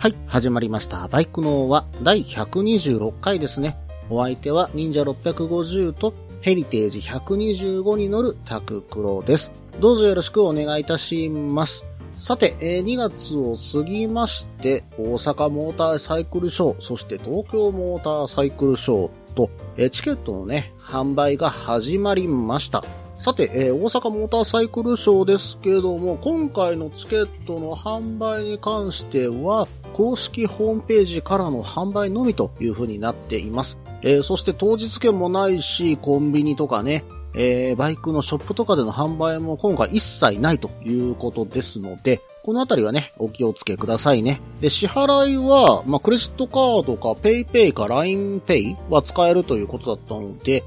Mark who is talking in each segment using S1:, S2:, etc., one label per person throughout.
S1: はい、始まりました。バイクのは第126回ですね。お相手は忍者650とヘリテージ125に乗るタククロです。どうぞよろしくお願いいたします。さて、2月を過ぎまして、大阪モーターサイクルショー、そして東京モーターサイクルショーと、チケットのね、販売が始まりました。さて、大阪モーターサイクルショーですけども、今回のチケットの販売に関しては、公式ホームページからの販売のみという風になっています。えーそして当日券もないし、コンビニとかね、えーバイクのショップとかでの販売も今回一切ないということですので、このあたりはね、お気をつけくださいね。で、支払いは、まあ、クレジットカードか PayPay か LINEPay は使えるということだったので、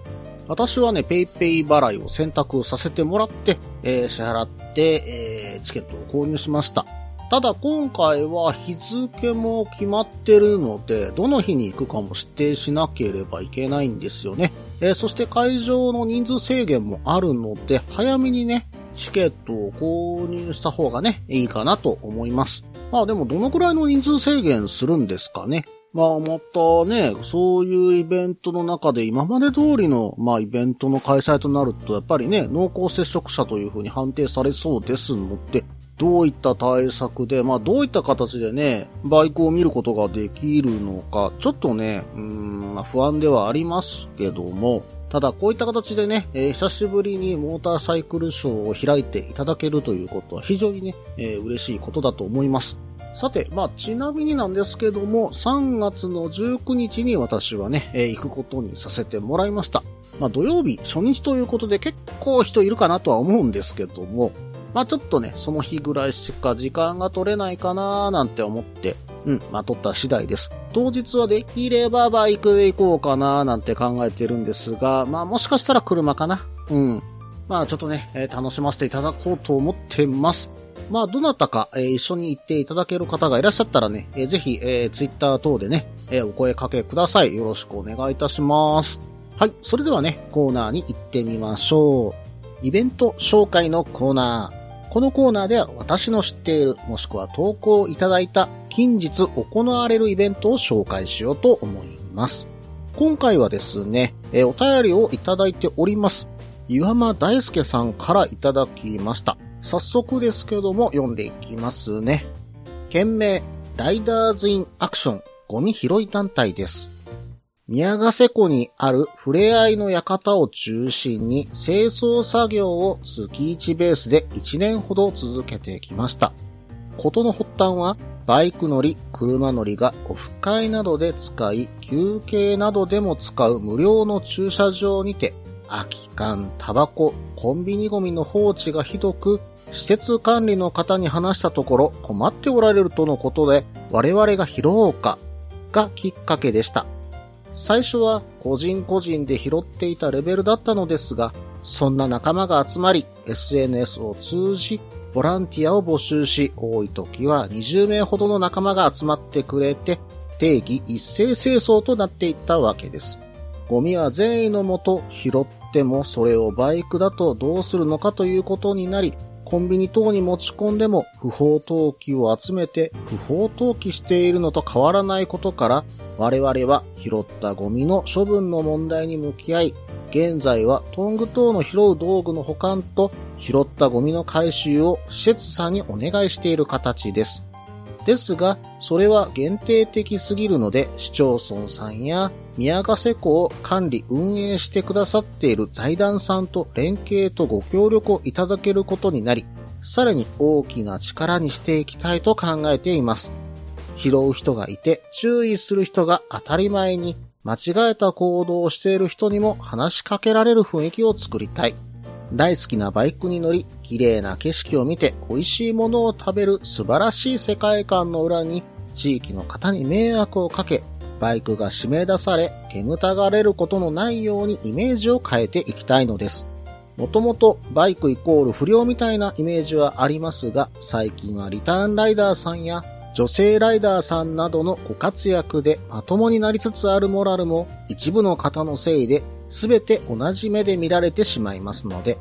S1: 私はね、PayPay 払いを選択させてもらって、えー支払って、えーチケットを購入しました。ただ今回は日付も決まってるので、どの日に行くかも指定しなければいけないんですよね。えーそして会場の人数制限もあるので、早めにね、チケットを購入した方がね、いいかなと思います。まあでもどのくらいの人数制限するんですかね。まあまたね、そういうイベントの中で今まで通りの、まあイベントの開催となると、やっぱりね、濃厚接触者というふうに判定されそうですので、どういった対策で、まあどういった形でね、バイクを見ることができるのか、ちょっとね、うん、不安ではありますけども、ただこういった形でね、えー久しぶりにモーターサイクルショーを開いていただけるということは非常にね、えー嬉しいことだと思います。さて、まあ、ちなみになんですけども、3月の19日に私はね、えー行くことにさせてもらいました。まあ、土曜日初日ということで結構人いるかなとは思うんですけども、まあ、ちょっとね、その日ぐらいしか時間が取れないかなーなんて思って、うん、まあ、取った次第です。当日はできればバイクで行こうかなーなんて考えてるんですが、まあ、もしかしたら車かな。うん。まあ、ちょっとね、えー楽しませていただこうと思ってます。まあ、どなたか、えー一緒に行っていただける方がいらっしゃったらね、えーぜひ、えー、ツイッター等でね、えーお声かけください。よろしくお願いいたします。はい。それではね、コーナーに行ってみましょう。イベント紹介のコーナー。このコーナーでは私の知っている、もしくは投稿いただいた近日行われるイベントを紹介しようと思います。今回はですね、えお便りをいただいております。岩間大輔さんからいただきました。早速ですけども読んでいきますね。件名、ライダーズインアクションゴミ拾い団体です。宮ヶ瀬湖にある触れ合いの館を中心に清掃作業を月1ベースで1年ほど続けてきました。ことの発端は、バイク乗り、車乗りがオフ会などで使い、休憩などでも使う無料の駐車場にて、空き缶、タバコ、コンビニゴミの放置がひどく、施設管理の方に話したところ困っておられるとのことで、我々が拾おうか、がきっかけでした。最初は個人個人で拾っていたレベルだったのですが、そんな仲間が集まり、SNS を通じ、ボランティアを募集し、多い時は20名ほどの仲間が集まってくれて、定義一斉清掃となっていったわけです。ゴミは善意のもと拾ってもそれをバイクだとどうするのかということになり、コンビニ等に持ち込んでも不法投棄を集めて不法投棄しているのと変わらないことから、我々は拾ったゴミの処分の問題に向き合い、現在はトング等の拾う道具の保管と拾ったゴミの回収を施設さんにお願いしている形です。ですが、それは限定的すぎるので、市町村さんや宮ヶ瀬湖を管理運営してくださっている財団さんと連携とご協力をいただけることになり、さらに大きな力にしていきたいと考えています。拾う人がいて注意する人が当たり前に間違えた行動をしている人にも話しかけられる雰囲気を作りたい。大好きなバイクに乗り、綺麗な景色を見て美味しいものを食べる素晴らしい世界観の裏に、地域の方に迷惑をかけ、バイクが締め出され、煙たがれることのないようにイメージを変えていきたいのです。もともとバイクイコール不良みたいなイメージはありますが、最近はリターンライダーさんや女性ライダーさんなどのご活躍でまともになりつつあるモラルも一部の方のせいで全て同じ目で見られてしまいますので、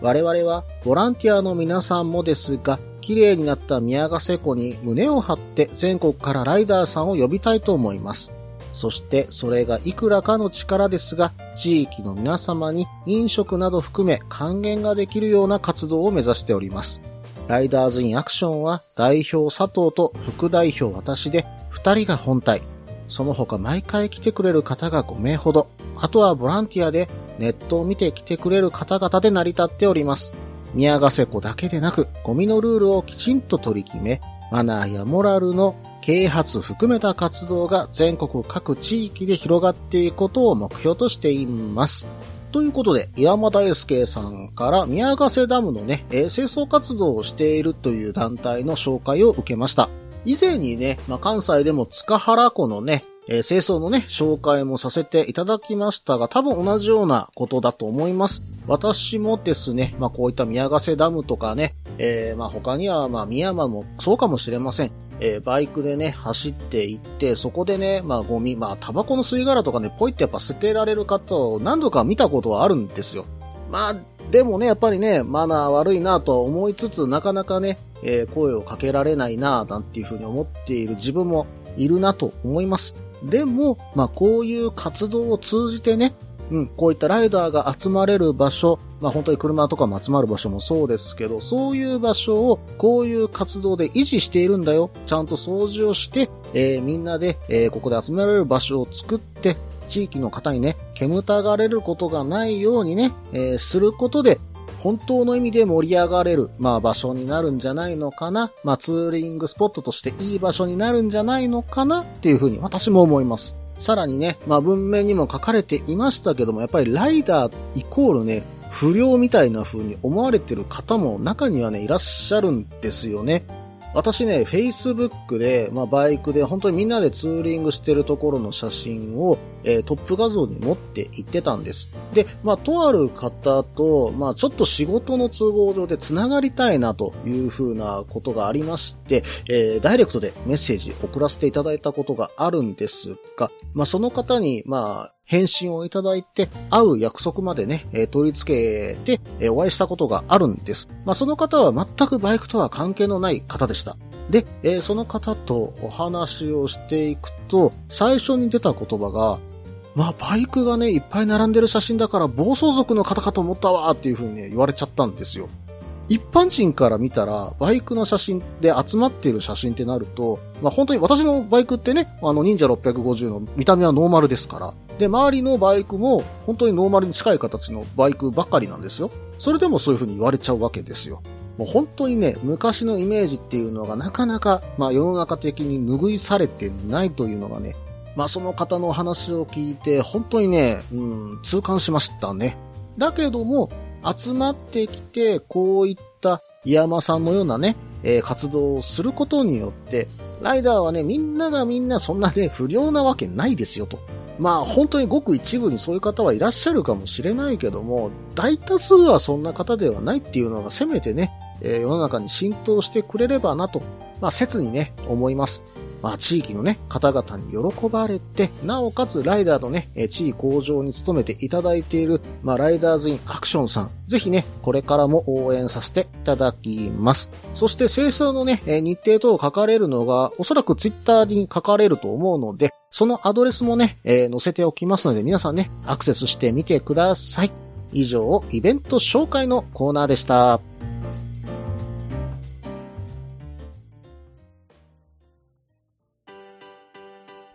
S1: 我々はボランティアの皆さんもですが、綺麗になった宮ヶ瀬湖に胸を張って全国からライダーさんを呼びたいと思います。そしてそれがいくらかの力ですが、地域の皆様に飲食など含め還元ができるような活動を目指しております。ライダーズインアクションは代表佐藤と副代表私で2人が本体。その他毎回来てくれる方が5名ほど。あとはボランティアでネットを見て来てくれる方々で成り立っております。宮ヶ瀬湖だけでなく、ゴミのルールをきちんと取り決め、マナーやモラルの啓発含めた活動が全国各地域で広がっていくことを目標としています。ということで、岩間大輔さんから宮ヶ瀬ダムのね、清掃活動をしているという団体の紹介を受けました。以前にね、まあ、関西でも塚原湖のね、えー、清掃のね、紹介もさせていただきましたが、多分同じようなことだと思います。私もですね、まあこういった宮ヶ瀬ダムとかね、えー、まあ他にはまあ宮山もそうかもしれません。えー、バイクでね、走って行って、そこでね、まあゴミ、まあタバコの吸い殻とかね、ポイってやっぱ捨てられる方を何度か見たことはあるんですよ。まあ、でもね、やっぱりね、マナー悪いなと思いつつ、なかなかね、えー、声をかけられないななんていうふうに思っている自分もいるなと思います。でも、まあこういう活動を通じてね、うん、こういったライダーが集まれる場所、まあ本当に車とかも集まる場所もそうですけど、そういう場所をこういう活動で維持しているんだよ。ちゃんと掃除をして、えー、みんなで、えー、ここで集められる場所を作って、地域の方にね、煙たがれることがないようにね、えー、することで、本当の意味で盛り上がれる、まあ場所になるんじゃないのかな。まあツーリングスポットとしていい場所になるんじゃないのかなっていうふうに私も思います。さらにね、まあ文明にも書かれていましたけども、やっぱりライダーイコールね、不良みたいな風に思われてる方も中にはね、いらっしゃるんですよね。私ね、Facebook で、まあ、バイクで本当にみんなでツーリングしてるところの写真を、えー、トップ画像に持って行ってたんです。で、まあ、とある方と、まあ、ちょっと仕事の都合上で繋がりたいなというふうなことがありまして、えー、ダイレクトでメッセージ送らせていただいたことがあるんですが、まあ、その方に、まあ、返信をいただいて、会う約束までね、えー、取り付けて、えー、お会いしたことがあるんです。まあ、その方は全くバイクとは関係のない方でした。で、えー、その方とお話をしていくと、最初に出た言葉が、まあ、バイクがね、いっぱい並んでる写真だから暴走族の方かと思ったわっていう風にね、言われちゃったんですよ。一般人から見たら、バイクの写真で集まっている写真ってなると、まあ本当に私のバイクってね、あの忍者650の見た目はノーマルですから、で、周りのバイクも本当にノーマルに近い形のバイクばかりなんですよ。それでもそういう風に言われちゃうわけですよ。もう本当にね、昔のイメージっていうのがなかなか、まあ世の中的に拭いされてないというのがね、まあその方の話を聞いて、本当にね、うん、痛感しましたね。だけども、集まってきて、こういった井山さんのようなね、えー、活動をすることによって、ライダーはね、みんながみんなそんなね、不良なわけないですよと。まあ本当にごく一部にそういう方はいらっしゃるかもしれないけども、大多数はそんな方ではないっていうのがせめてね、えー、世の中に浸透してくれればなと、まあ切にね、思います。まあ、地域のね、方々に喜ばれて、なおかつライダーのね、地位向上に努めていただいている、まあ、ライダーズインアクションさん、ぜひね、これからも応援させていただきます。そして、清掃のね、日程等を書かれるのが、おそらくツイッターに書かれると思うので、そのアドレスもね、えー、載せておきますので、皆さんね、アクセスしてみてください。以上、イベント紹介のコーナーでした。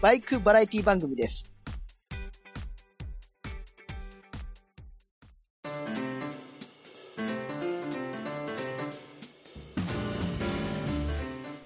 S2: バイクバラエティ番組です。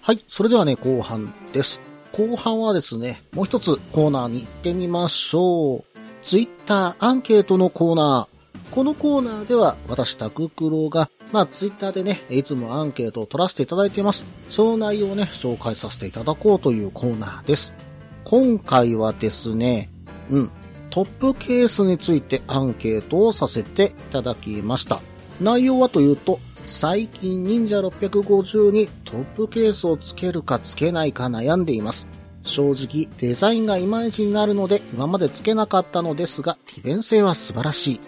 S1: はい。それではね、後半です。後半はですね、もう一つコーナーに行ってみましょう。ツイッターアンケートのコーナー。このコーナーでは、私、タククロが、まあ、ツイッターでね、いつもアンケートを取らせていただいています。その内容をね、紹介させていただこうというコーナーです。今回はですね、うん、トップケースについてアンケートをさせていただきました。内容はというと、最近忍者650にトップケースをつけるかつけないか悩んでいます。正直デザインがいまいちになるので今までつけなかったのですが利便性は素晴らしい。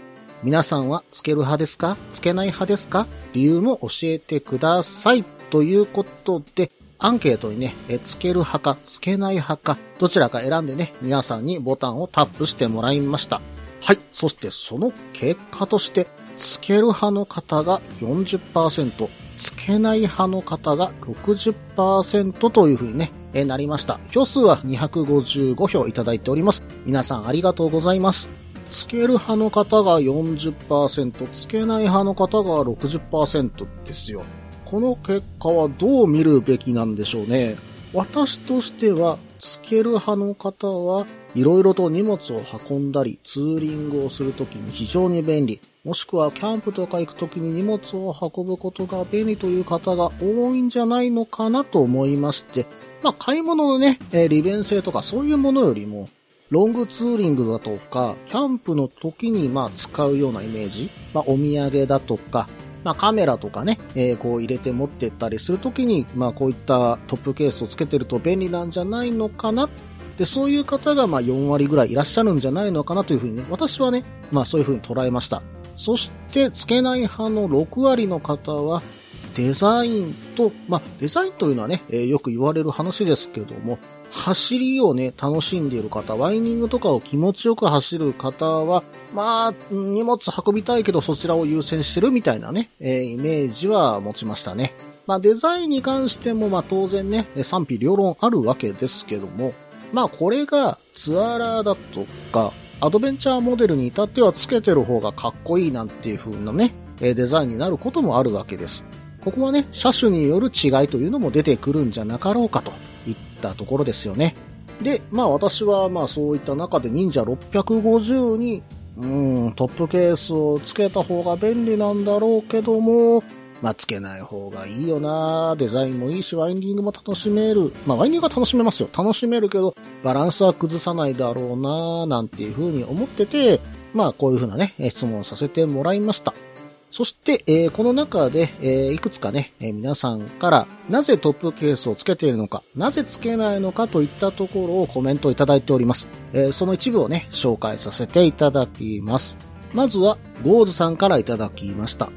S1: 皆さんはつける派ですか？つけない派ですか？理由も教えてください。ということで、アンケートにね、えつける派かつけない派か、どちらか選んでね、皆さんにボタンをタップしてもらいました。はい。そしてその結果として、つける派の方が40%、つけない派の方が60%というふうにね、えなりました。票数は255票いただいております。皆さんありがとうございます。つける派の方が40%、つけない派の方が60%ですよ。この結果はどう見るべきなんでしょうね。私としては、つける派の方はいろいろと荷物を運んだり、ツーリングをするときに非常に便利。もしくはキャンプとか行くときに荷物を運ぶことが便利という方が多いんじゃないのかなと思いまして、まあ買い物のね、え利便性とかそういうものよりも、ロングツーリングだとか、キャンプの時にまあ使うようなイメージ、まあお土産だとか、まあカメラとかね、えーこう入れて持ってったりするときに、まあこういったトップケースをつけてると便利なんじゃないのかな。で、そういう方がまあ4割ぐらいいらっしゃるんじゃないのかなというふうにね、私はね、まあそういうふうに捉えました。そして、つけない派の6割の方は、デザインと、まあ、デザインというのはね、えーよく言われる話ですけども、走りをね、楽しんでいる方、ワイニングとかを気持ちよく走る方は、まあ、荷物運びたいけどそちらを優先してるみたいなね、えーイメージは持ちましたね。まあ、デザインに関しても、まあ、当然ね、賛否両論あるわけですけども、まあ、これがツアーラーだとか、アドベンチャーモデルに至ってはつけてる方がかっこいいなんていう風なね、デザインになることもあるわけです。ここはね、車種による違いというのも出てくるんじゃなかろうかといったところですよね。で、まあ私はまあそういった中で忍者650に、うーん、トップケースをつけた方が便利なんだろうけども、まあつけない方がいいよなデザインもいいし、ワインディングも楽しめる。まあワインディングは楽しめますよ。楽しめるけど、バランスは崩さないだろうななんていうふうに思ってて、まあこういうふうなね、質問させてもらいました。そして、えーこの中で、えーいくつかね、えー皆さんから、なぜトップケースをつけているのか、なぜつけないのかといったところをコメントいただいております。えーその一部をね、紹介させていただきます。まずは、ゴーズさんからいただきました。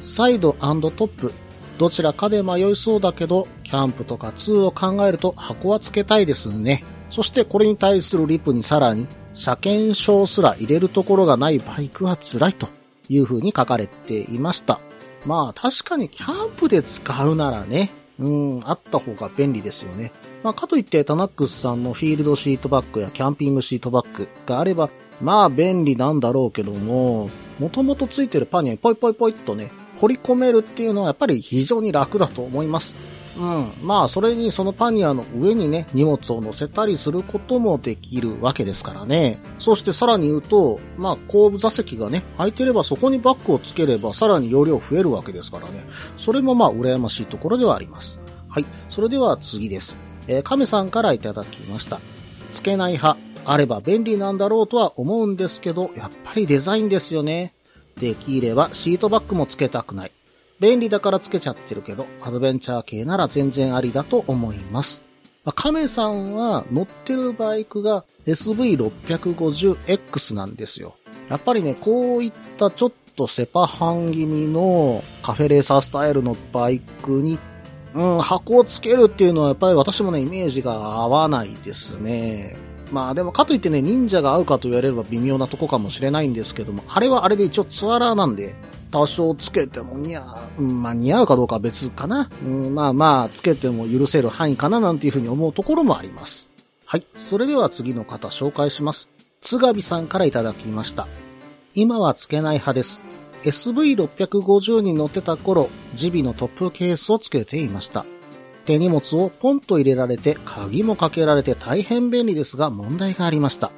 S1: サイドトップ。どちらかで迷いそうだけど、キャンプとかツーを考えると箱はつけたいですね。そしてこれに対するリプにさらに、車検証すら入れるところがないバイクは辛いという風に書かれていました。まあ確かにキャンプで使うならね、うん、あった方が便利ですよね。まあかといってタナックスさんのフィールドシートバッグやキャンピングシートバッグがあれば、まあ便利なんだろうけども、もともとついてるパンにポイポイポイっとね、掘り込めるっていうのはやっぱり非常に楽だと思います。うん。まあ、それにそのパニアの上にね、荷物を乗せたりすることもできるわけですからね。そしてさらに言うと、まあ、後部座席がね、空いてればそこにバッグをつければさらに容量増えるわけですからね。それもまあ、羨ましいところではあります。はい。それでは次です。えー、亀さんからいただきました。つけない派、あれば便利なんだろうとは思うんですけど、やっぱりデザインですよね。できればシートバッグもつけたくない。便利だからつけちゃってるけど、アドベンチャー系なら全然ありだと思います。まあ亀さんは乗ってるバイクが SV650X なんですよ。やっぱりね、こういったちょっとセパハン気味のカフェレーサースタイルのバイクに、うん、箱をつけるっていうのはやっぱり私もね、イメージが合わないですね。まあでもかといってね、忍者が合うかと言われれば微妙なとこかもしれないんですけども、あれはあれで一応ツアラーなんで、多少つけても似合う、うん、まあ似合うかどうかは別かな。うん、まあまあ、つけても許せる範囲かななんていうふうに思うところもあります。はい。それでは次の方紹介します。つがびさんからいただきました。今はつけない派です。SV650 に乗ってた頃、ジビのトップケースをつけていました。手荷物をポンと入れられて、鍵もかけられて大変便利ですが問題がありました。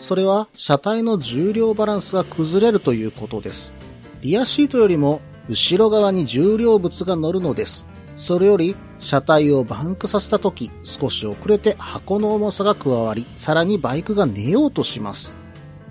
S1: それは車体の重量バランスが崩れるということです。リアシートよりも後ろ側に重量物が乗るのです。それより車体をバンクさせた時少し遅れて箱の重さが加わり、さらにバイクが寝ようとします。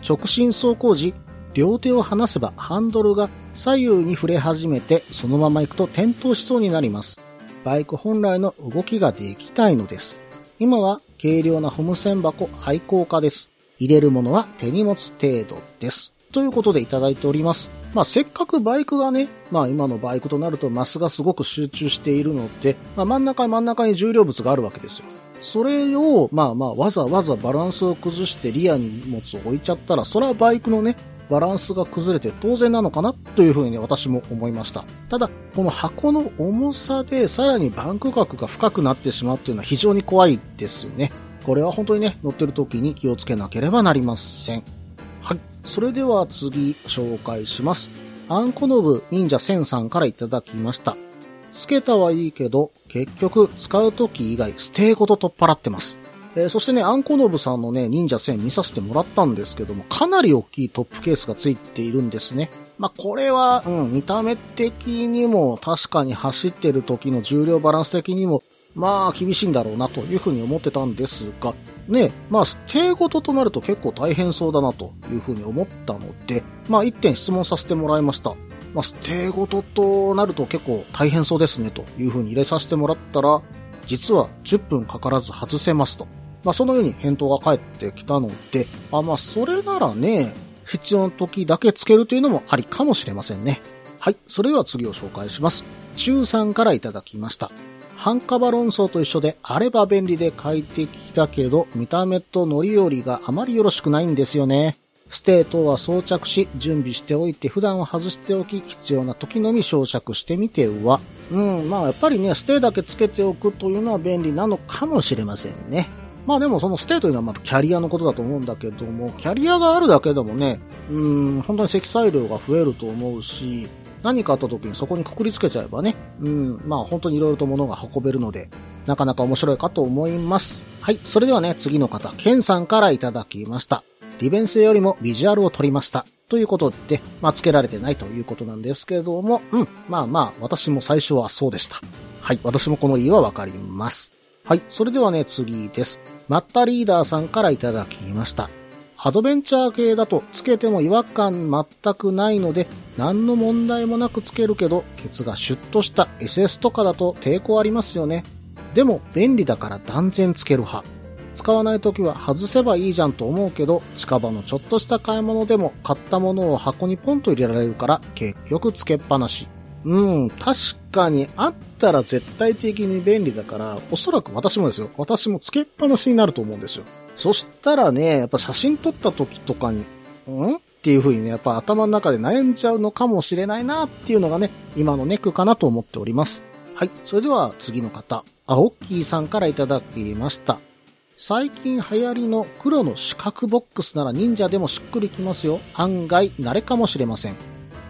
S1: 直進走行時、両手を離せばハンドルが左右に触れ始めてそのまま行くと転倒しそうになります。バイク本来の動きができたいのです。今は軽量なホム線箱愛好家です。入れるものは手荷物程度です。ということでいただいております。まあせっかくバイクがね、まあ今のバイクとなるとマスがすごく集中しているので、まあ真ん中真ん中に重量物があるわけですよ。それを、まあまあわざわざバランスを崩してリアに荷物を置いちゃったら、それはバイクのね、バランスが崩れて当然なのかなというふうにね私も思いました。ただ、この箱の重さでさらにバンク角が深くなってしまうっていうのは非常に怖いですね。これは本当にね、乗ってる時に気をつけなければなりません。はい。それでは次紹介します。アンコノブ忍者1000さんからいただきました。つけたはいいけど、結局使う時以外ステーごと取っ払ってます。えーそしてね、アンコノブさんのね、忍者1000見させてもらったんですけども、かなり大きいトップケースがついているんですね。まあ、これは、うん、見た目的にも確かに走ってる時の重量バランス的にも、まあ、厳しいんだろうなというふうに思ってたんですが、ね、まあ、ステーごととなると結構大変そうだなというふうに思ったので、まあ、一点質問させてもらいました。まあ、ステーごととなると結構大変そうですねというふうに入れさせてもらったら、実は10分かからず外せますと。まあ、そのように返答が返ってきたので、あ、まあ、それならね、必要な時だけつけるというのもありかもしれませんね。はい。それでは次を紹介します。中さんからいただきました。半カバ論争と一緒であれば便利で快適だけど見た目と乗り降りがあまりよろしくないんですよね。ステー等は装着し準備しておいて普段は外しておき必要な時のみ装着してみては。うん、まあやっぱりね、ステーだけつけておくというのは便利なのかもしれませんね。まあでもそのステーというのはまたキャリアのことだと思うんだけども、キャリアがあるだけでもね、うん、本当に積載量が増えると思うし、何かあった時にそこにくくりつけちゃえばね、うん、まあ本当に色々と物が運べるので、なかなか面白いかと思います。はい、それではね、次の方、ケンさんからいただきました。利便性よりもビジュアルを取りました。ということで、まあ、つけられてないということなんですけども、うん、まあまあ、私も最初はそうでした。はい、私もこの理由はわかります。はい、それではね、次です。マッタリーダーさんからいただきました。アドベンチャー系だとつけても違和感全くないので、何の問題もなくつけるけど、ケツがシュッとした SS とかだと抵抗ありますよね。でも、便利だから断然つける派。使わない時は外せばいいじゃんと思うけど、近場のちょっとした買い物でも買ったものを箱にポンと入れられるから、結局つけっぱなし。うん、確かにあったら絶対的に便利だから、おそらく私もですよ。私もつけっぱなしになると思うんですよ。そしたらね、やっぱ写真撮った時とかに、ん？っていう風にね、やっぱ頭の中で悩んじゃうのかもしれないなっていうのがね、今のネックかなと思っております。はい。それでは次の方、アオッキーさんからいただきました。最近流行りの黒の四角ボックスなら忍者でもしっくりきますよ。案外慣れかもしれません。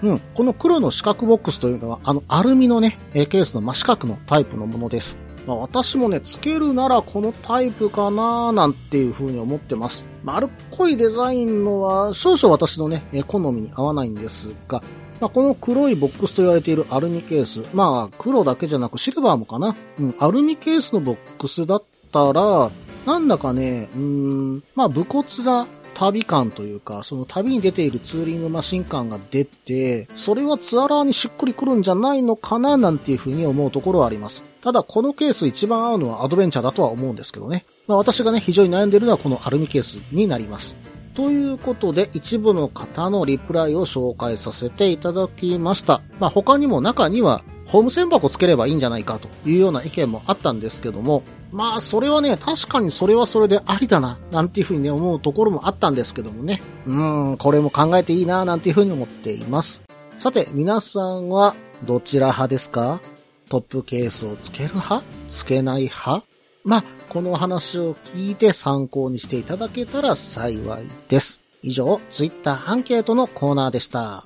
S1: うん。この黒の四角ボックスというのは、あの、アルミのね、ケースの真四角のタイプのものです。まあ、私もね、つけるならこのタイプかなーなんていう風に思ってます。丸っこいデザインのは少々私のね、好みに合わないんですが、まあ、この黒いボックスと言われているアルミケース、まあ、黒だけじゃなくシルバーもかな。うん、アルミケースのボックスだったら、なんだかね、うーん、まあ、武骨な旅感というか、その旅に出ているツーリングマシン感が出て、それはツアラーにしっくりくるんじゃないのかななんていうふうに思うところはあります。ただ、このケース一番合うのはアドベンチャーだとは思うんですけどね。まあ私がね、非常に悩んでいるのはこのアルミケースになります。ということで、一部の方のリプライを紹介させていただきました。まあ他にも中には、ホーム線箱つければいいんじゃないかというような意見もあったんですけども、まあそれはね、確かにそれはそれでありだな、なんていうふうにね、思うところもあったんですけどもね。うーん、これも考えていいな、なんていうふうに思っています。さて、皆さんはどちら派ですか？トップケースをつける派？つけない派？まあ、この話を聞いて参考にしていただけたら幸いです。以上、ツイッターアンケートのコーナーでした。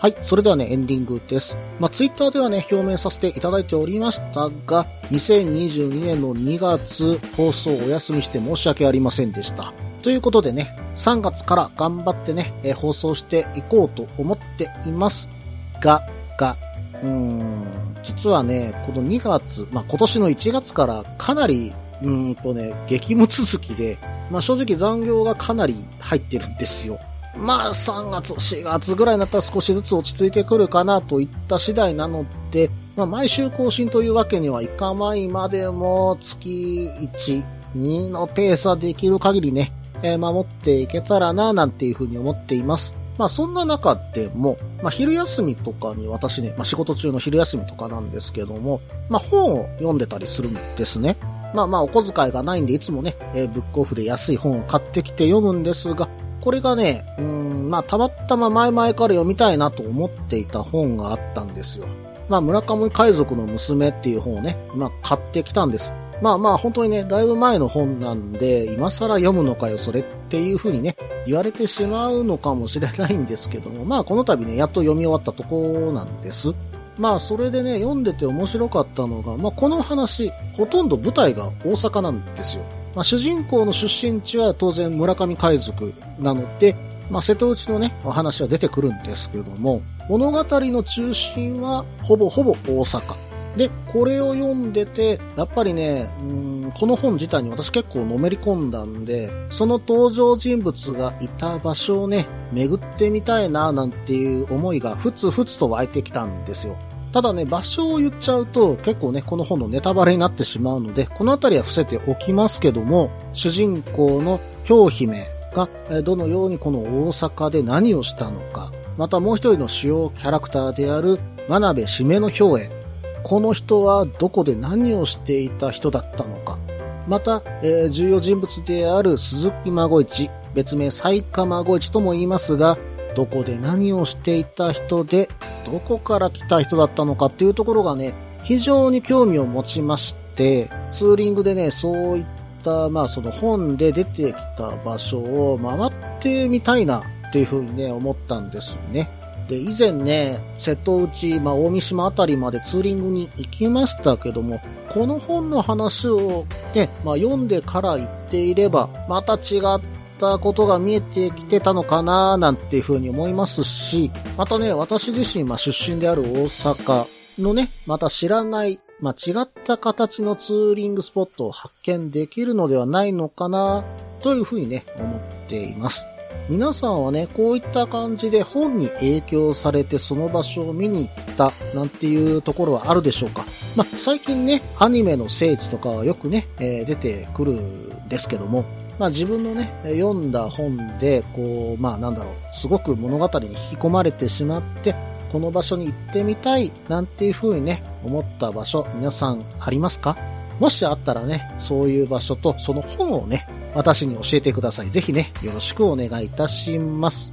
S1: はい。それではね、エンディングです。まあ、ツイッターではね、表明させていただいておりましたが、2022年の2月、放送をお休みして申し訳ありませんでした。ということでね、3月から頑張ってね、え放送していこうと思っています。が、が、うーん、実はね、この2月、まあ、今年の1月からかなり、うんとね、激務続きで、まあ、正直残業がかなり入ってるんですよ。まあ3月、4月ぐらいになったら少しずつ落ち着いてくるかなといった次第なので、まあ毎週更新というわけにはいかないまでも月1、2のペースはできる限りね、えー守っていけたらななんていうふうに思っています。まあそんな中でも、まあ昼休みとかに私ね、まあ仕事中の昼休みとかなんですけども、まあ本を読んでたりするんですね。まあまあお小遣いがないんでいつもね、えーブックオフで安い本を買ってきて読むんですが、これがね、うん、まあ、たまたま前々から読みたいなと思っていた本があったんですよ。まあ、村上海賊の娘っていう本をね、まあ、買ってきたんです。まあまあ、本当にね、だいぶ前の本なんで、今更読むのかよ、それっていう風にね、言われてしまうのかもしれないんですけども、まあ、この度ね、やっと読み終わったとこなんです。まあ、それでね、読んでて面白かったのが、まあ、この話、ほとんど舞台が大阪なんですよ。まあ、主人公の出身地は当然村上海賊なので、まあ、瀬戸内のね、お話は出てくるんですけども、物語の中心はほぼほぼ大阪。で、これを読んでて、やっぱりね、この本自体に私結構のめり込んだんで、その登場人物がいた場所をね、巡ってみたいな、なんていう思いがふつふつと湧いてきたんですよ。ただね、場所を言っちゃうと結構ね、この本のネタバレになってしまうので、このあたりは伏せておきますけども、主人公の京姫がどのようにこの大阪で何をしたのか、またもう一人の主要キャラクターである真鍋しめの兵衛。この人はどこで何をしていた人だったのか。また、えー重要人物である鈴木孫一、別名西下孫一とも言いますが、どこで何をしていた人で、どこから来た人だったのかっていうところがね、非常に興味を持ちまして、ツーリングでね、そういった、まあその本で出てきた場所を回ってみたいなっていうふうにね、思ったんですよね。で、以前ね、瀬戸内、まあ、大三島あたりまでツーリングに行きましたけども、この本の話をね、まあ、読んでから行っていれば、また違ったことが見えてきてたのかななんていうふうに思いますし、またね、私自身、まあ、出身である大阪のね、また知らない、まあ、違った形のツーリングスポットを発見できるのではないのかなというふうにね、思っています。皆さんはね、こういった感じで本に影響されてその場所を見に行ったなんていうところはあるでしょうかまあ、最近ね、アニメの聖地とかはよくね、えー出てくるんですけども、まあ自分のね、読んだ本で、こう、まあなんだろう、すごく物語に引き込まれてしまって、この場所に行ってみたいなんていう風にね、思った場所、皆さんありますか？もしあったらね、そういう場所とその本をね、私に教えてください。ぜひね、よろしくお願いいたします。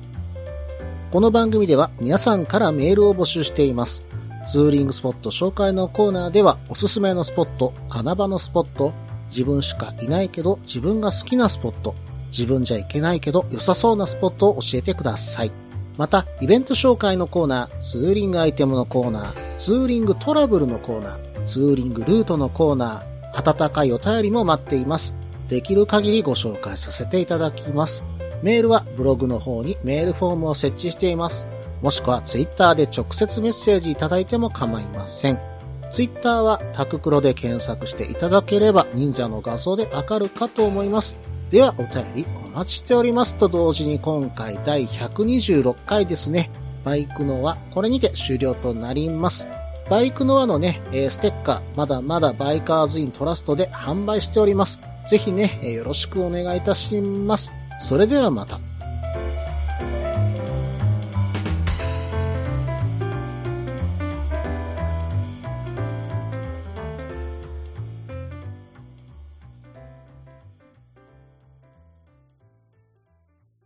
S1: この番組では皆さんからメールを募集しています。ツーリングスポット紹介のコーナーではおすすめのスポット、穴場のスポット、自分しかいないけど自分が好きなスポット、自分じゃいけないけど良さそうなスポットを教えてください。また、イベント紹介のコーナー、ツーリングアイテムのコーナー、ツーリングトラブルのコーナー、ツーリングルートのコーナー、温かいお便りも待っています。できる限りご紹介させていただきます。メールはブログの方にメールフォームを設置しています。もしくはツイッターで直接メッセージいただいても構いません。ツイッターはタククロで検索していただければ忍者の画像でわかるかと思います。ではお便りお待ちしておりますと同時に今回第126回ですね。バイクの輪、これにて終了となります。バイクの輪のね、ステッカー、まだまだバイカーズイントラストで販売しております。ぜひね、よろしくお願いいたします。それではまた。